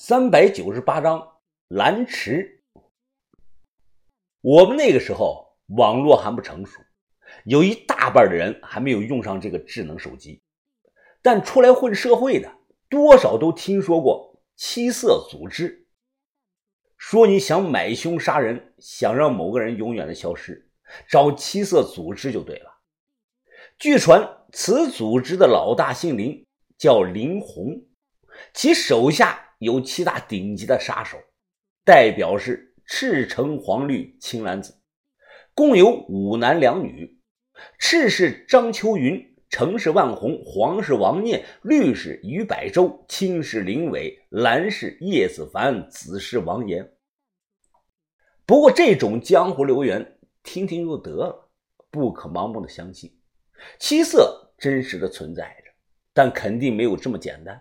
三百九十八章蓝池。我们那个时候网络还不成熟，有一大半的人还没有用上这个智能手机，但出来混社会的多少都听说过七色组织。说你想买凶杀人，想让某个人永远的消失，找七色组织就对了。据传此组织的老大姓林，叫林红，其手下。有七大顶级的杀手，代表是赤橙黄绿青蓝紫，共有五男两女。赤是张秋云，橙是万红，黄是王念，绿是于百周，青是林伟，蓝是叶子凡，紫是王岩。不过这种江湖流言，听听就得了，不可盲目的相信。七色真实的存在着，但肯定没有这么简单。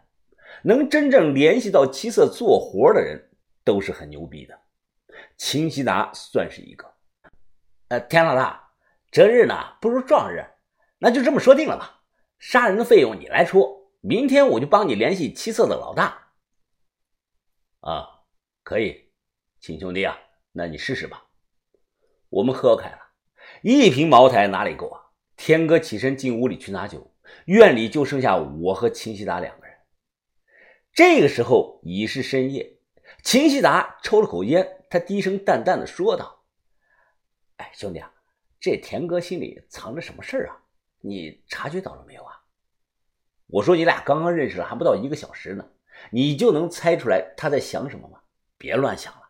能真正联系到七色做活的人，都是很牛逼的。秦希达算是一个。呃，田老大，择日呢不如撞日，那就这么说定了吧。杀人的费用你来出，明天我就帮你联系七色的老大。啊，可以，秦兄弟啊，那你试试吧。我们喝开了，一瓶茅台哪里够啊？天哥起身进屋里去拿酒，院里就剩下我和秦希达两个人。这个时候已是深夜，秦希达抽了口烟，他低声淡淡的说道：“哎，兄弟啊，这田哥心里藏着什么事啊？你察觉到了没有啊？”我说：“你俩刚刚认识了，还不到一个小时呢，你就能猜出来他在想什么吗？别乱想了。”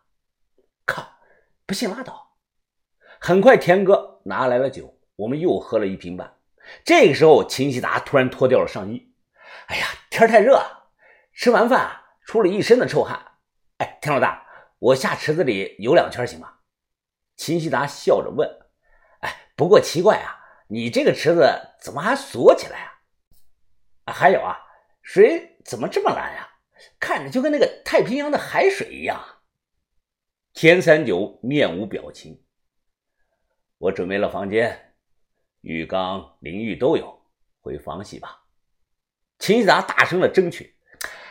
靠，不信拉倒。很快，田哥拿来了酒，我们又喝了一瓶半。这个时候，秦希达突然脱掉了上衣。哎呀，天太热了。吃完饭出了一身的臭汗，哎，田老大，我下池子里游两圈行吗？秦希达笑着问。哎，不过奇怪啊，你这个池子怎么还锁起来啊？还有啊，水怎么这么蓝呀？看着就跟那个太平洋的海水一样。田三九面无表情。我准备了房间，浴缸、淋浴都有，回房洗吧。秦希达大声的争取。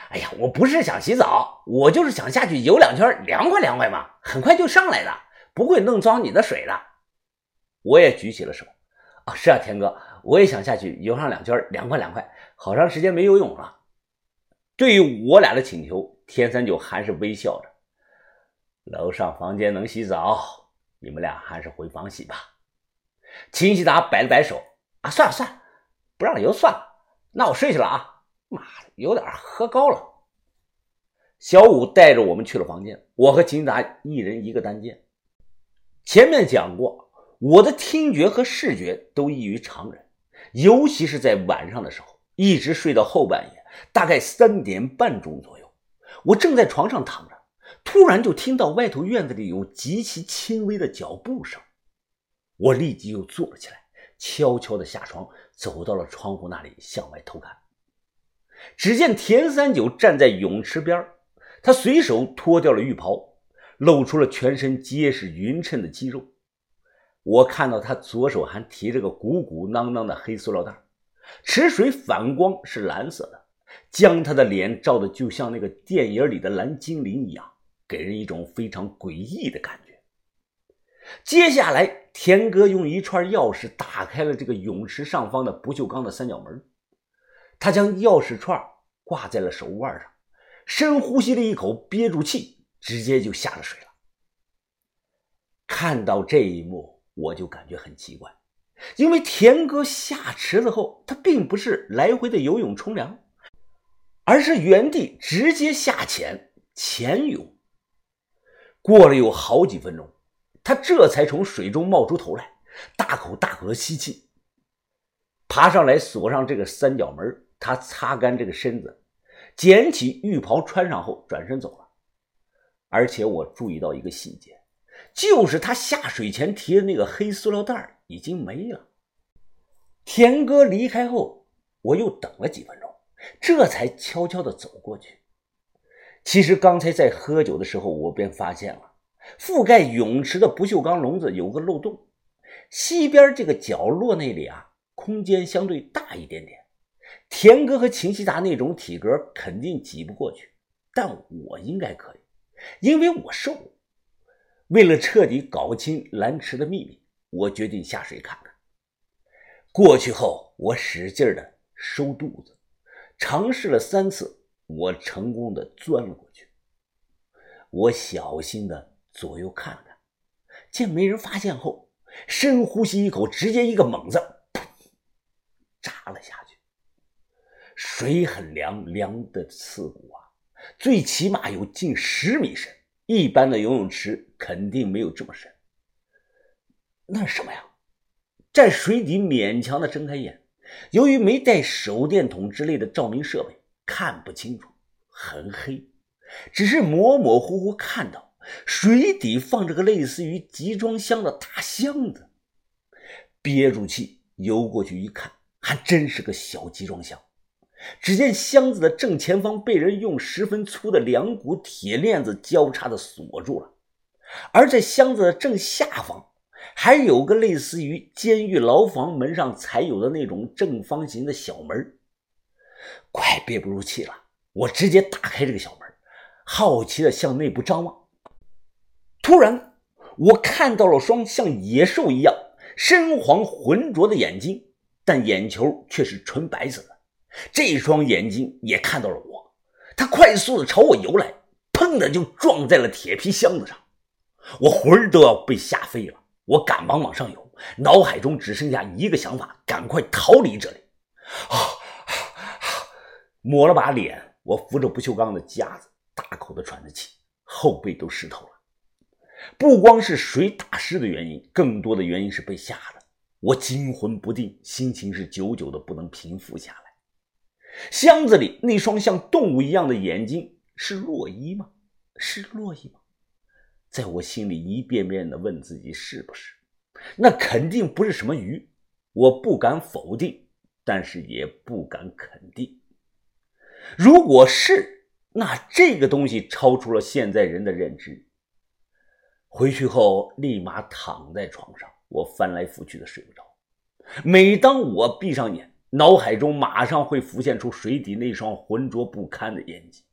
哎呀，我不是想洗澡，我就是想下去游两圈，凉快凉快嘛，很快就上来的，不会弄脏你的水的。我也举起了手。啊，是啊，田哥，我也想下去游上两圈，凉快凉快。好长时间没游泳了。对于我俩的请求，天三九还是微笑着。楼上房间能洗澡，你们俩还是回房洗吧。秦希达摆了摆手。啊，算了算了，不让游算了，那我睡去了啊。妈的，有点喝高了。小五带着我们去了房间，我和秦达一人一个单间。前面讲过，我的听觉和视觉都异于常人，尤其是在晚上的时候，一直睡到后半夜，大概三点半钟左右，我正在床上躺着，突然就听到外头院子里有极其轻微的脚步声，我立即又坐了起来，悄悄地下床，走到了窗户那里，向外偷看。只见田三九站在泳池边他随手脱掉了浴袍，露出了全身结实匀称的肌肉。我看到他左手还提着个鼓鼓囊囊的黑塑料袋，池水反光是蓝色的，将他的脸照的就像那个电影里的蓝精灵一样，给人一种非常诡异的感觉。接下来，田哥用一串钥匙打开了这个泳池上方的不锈钢的三角门。他将钥匙串挂在了手腕上，深呼吸了一口，憋住气，直接就下了水了。看到这一幕，我就感觉很奇怪，因为田哥下池子后，他并不是来回的游泳冲凉，而是原地直接下潜潜泳。过了有好几分钟，他这才从水中冒出头来，大口大口的吸气，爬上来锁上这个三角门。他擦干这个身子，捡起浴袍穿上后转身走了。而且我注意到一个细节，就是他下水前提的那个黑塑料袋已经没了。田哥离开后，我又等了几分钟，这才悄悄地走过去。其实刚才在喝酒的时候，我便发现了覆盖泳池的不锈钢笼子有个漏洞，西边这个角落那里啊，空间相对大一点点。田哥和秦希达那种体格肯定挤不过去，但我应该可以，因为我瘦。为了彻底搞清蓝池的秘密，我决定下水看看。过去后，我使劲的收肚子，尝试了三次，我成功的钻了过去。我小心的左右看看，见没人发现后，深呼吸一口，直接一个猛子，噗，扎了下。水很凉，凉的刺骨啊，最起码有近十米深。一般的游泳池肯定没有这么深。那是什么呀？在水底勉强的睁开眼，由于没带手电筒之类的照明设备，看不清楚，很黑，只是模模糊糊看到水底放着个类似于集装箱的大箱子。憋住气游过去一看，还真是个小集装箱。只见箱子的正前方被人用十分粗的两股铁链子交叉的锁住了，而在箱子的正下方，还有个类似于监狱牢房门上才有的那种正方形的小门。快憋不住气了，我直接打开这个小门，好奇的向内部张望。突然，我看到了双像野兽一样深黄浑浊的眼睛，但眼球却是纯白色的。这双眼睛也看到了我，它快速的朝我游来，砰的就撞在了铁皮箱子上，我魂儿都要被吓飞了。我赶忙往上游，脑海中只剩下一个想法：赶快逃离这里。啊！抹了把脸，我扶着不锈钢的架子，大口的喘着气，后背都湿透了。不光是水打湿的原因，更多的原因是被吓的。我惊魂不定，心情是久久的不能平复下来。箱子里那双像动物一样的眼睛是洛伊吗？是洛伊吗？在我心里一遍遍的问自己是不是？那肯定不是什么鱼，我不敢否定，但是也不敢肯定。如果是，那这个东西超出了现在人的认知。回去后立马躺在床上，我翻来覆去的睡不着。每当我闭上眼。脑海中马上会浮现出水底那双浑浊不堪的眼睛。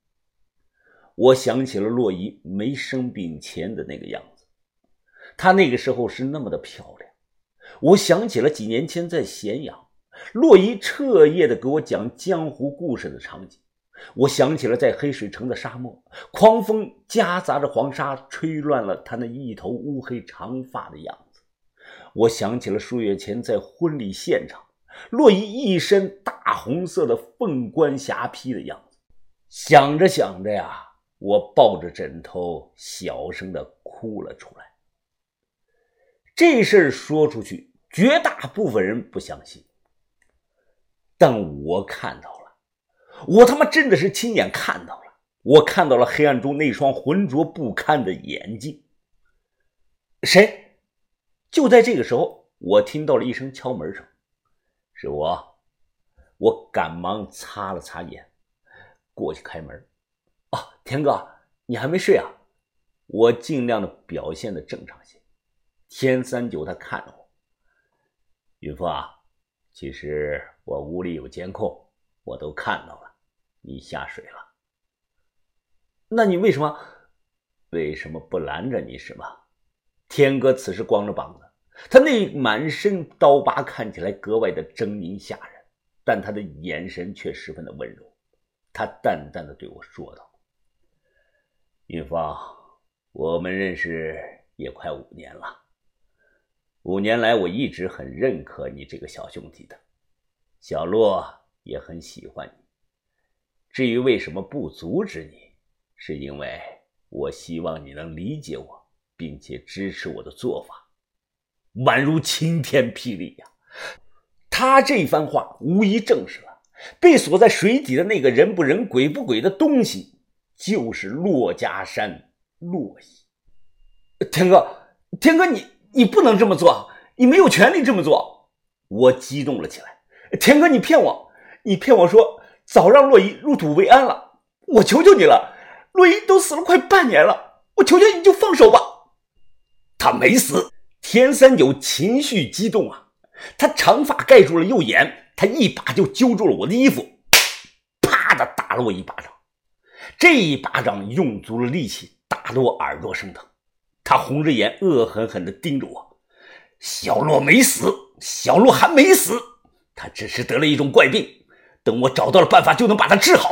我想起了洛伊没生病前的那个样子，她那个时候是那么的漂亮。我想起了几年前在咸阳，洛伊彻夜的给我讲江湖故事的场景。我想起了在黑水城的沙漠，狂风夹杂着黄沙，吹乱了她那一头乌黑长发的样子。我想起了数月前在婚礼现场。洛伊一身大红色的凤冠霞帔的样子，想着想着呀，我抱着枕头小声的哭了出来。这事儿说出去，绝大部分人不相信，但我看到了，我他妈真的是亲眼看到了，我看到了黑暗中那双浑浊不堪的眼睛。谁？就在这个时候，我听到了一声敲门声。是我，我赶忙擦了擦眼，过去开门。啊，田哥，你还没睡啊？我尽量的表现的正常些。天三九他看着我，云峰啊，其实我屋里有监控，我都看到了，你下水了。那你为什么？为什么不拦着你？是吗？天哥此时光着膀子。他那满身刀疤看起来格外的狰狞吓人，但他的眼神却十分的温柔。他淡淡的对我说道：“云芳，我们认识也快五年了，五年来我一直很认可你这个小兄弟的，小洛也很喜欢你。至于为什么不阻止你，是因为我希望你能理解我，并且支持我的做法。”宛如晴天霹雳呀！他这番话无疑证实了被锁在水底的那个人不人鬼不鬼的东西，就是骆家山骆伊。天哥，天哥，你你不能这么做，你没有权利这么做！我激动了起来。天哥，你骗我，你骗我说早让洛伊入土为安了。我求求你了，洛伊都死了快半年了，我求求你就放手吧。他没死。田三九情绪激动啊，他长发盖住了右眼，他一把就揪住了我的衣服，啪的打了我一巴掌。这一巴掌用足了力气，打得我耳朵生疼。他红着眼，恶狠狠地盯着我。小洛没死，小洛还没死，他只是得了一种怪病。等我找到了办法，就能把他治好。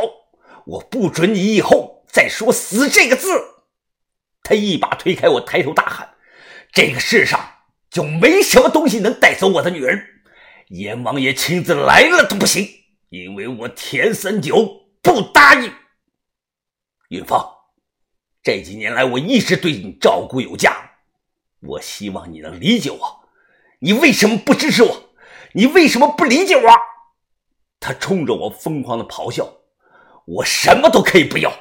我不准你以后再说“死”这个字。他一把推开我，抬头大喊：“这个世上就没什么东西能带走我的女人，阎王爷亲自来了都不行，因为我田三九不答应。”云芳，这几年来我一直对你照顾有加，我希望你能理解我。你为什么不支持我？你为什么不理解我？他冲着我疯狂的咆哮。我什么都可以不要，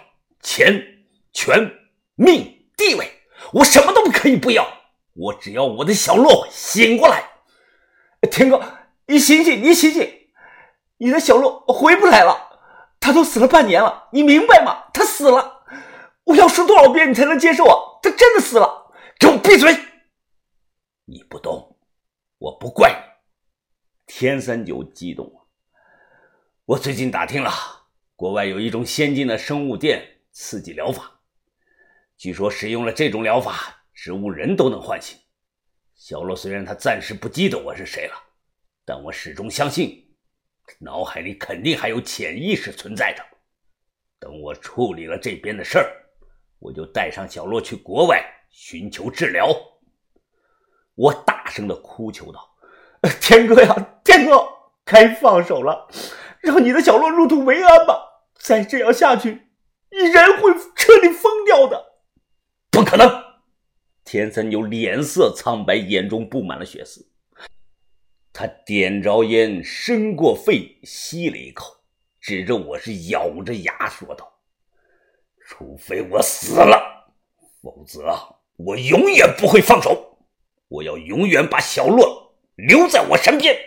钱、权、命、地位，我什么都不可以不要。我只要我的小洛醒过来。天哥，你醒醒，你醒醒！你的小洛回不来了，他都死了半年了，你明白吗？他死了，我要说多少遍你才能接受啊？他真的死了！给我闭嘴！你不懂，我不怪你。天三九激动了，我最近打听了。国外有一种先进的生物电刺激疗法，据说使用了这种疗法，植物人都能唤醒。小洛虽然他暂时不记得我是谁了，但我始终相信，脑海里肯定还有潜意识存在着。等我处理了这边的事儿，我就带上小洛去国外寻求治疗。我大声的哭求道：“天哥呀，天哥，该放手了，让你的小洛入土为安吧。”再这样下去，你人会彻底疯掉的。不可能！田三牛脸色苍白，眼中布满了血丝。他点着烟，伸过肺，吸了一口，指着我是咬着牙说道：“除非我死了，否则我永远不会放手。我要永远把小洛留在我身边。”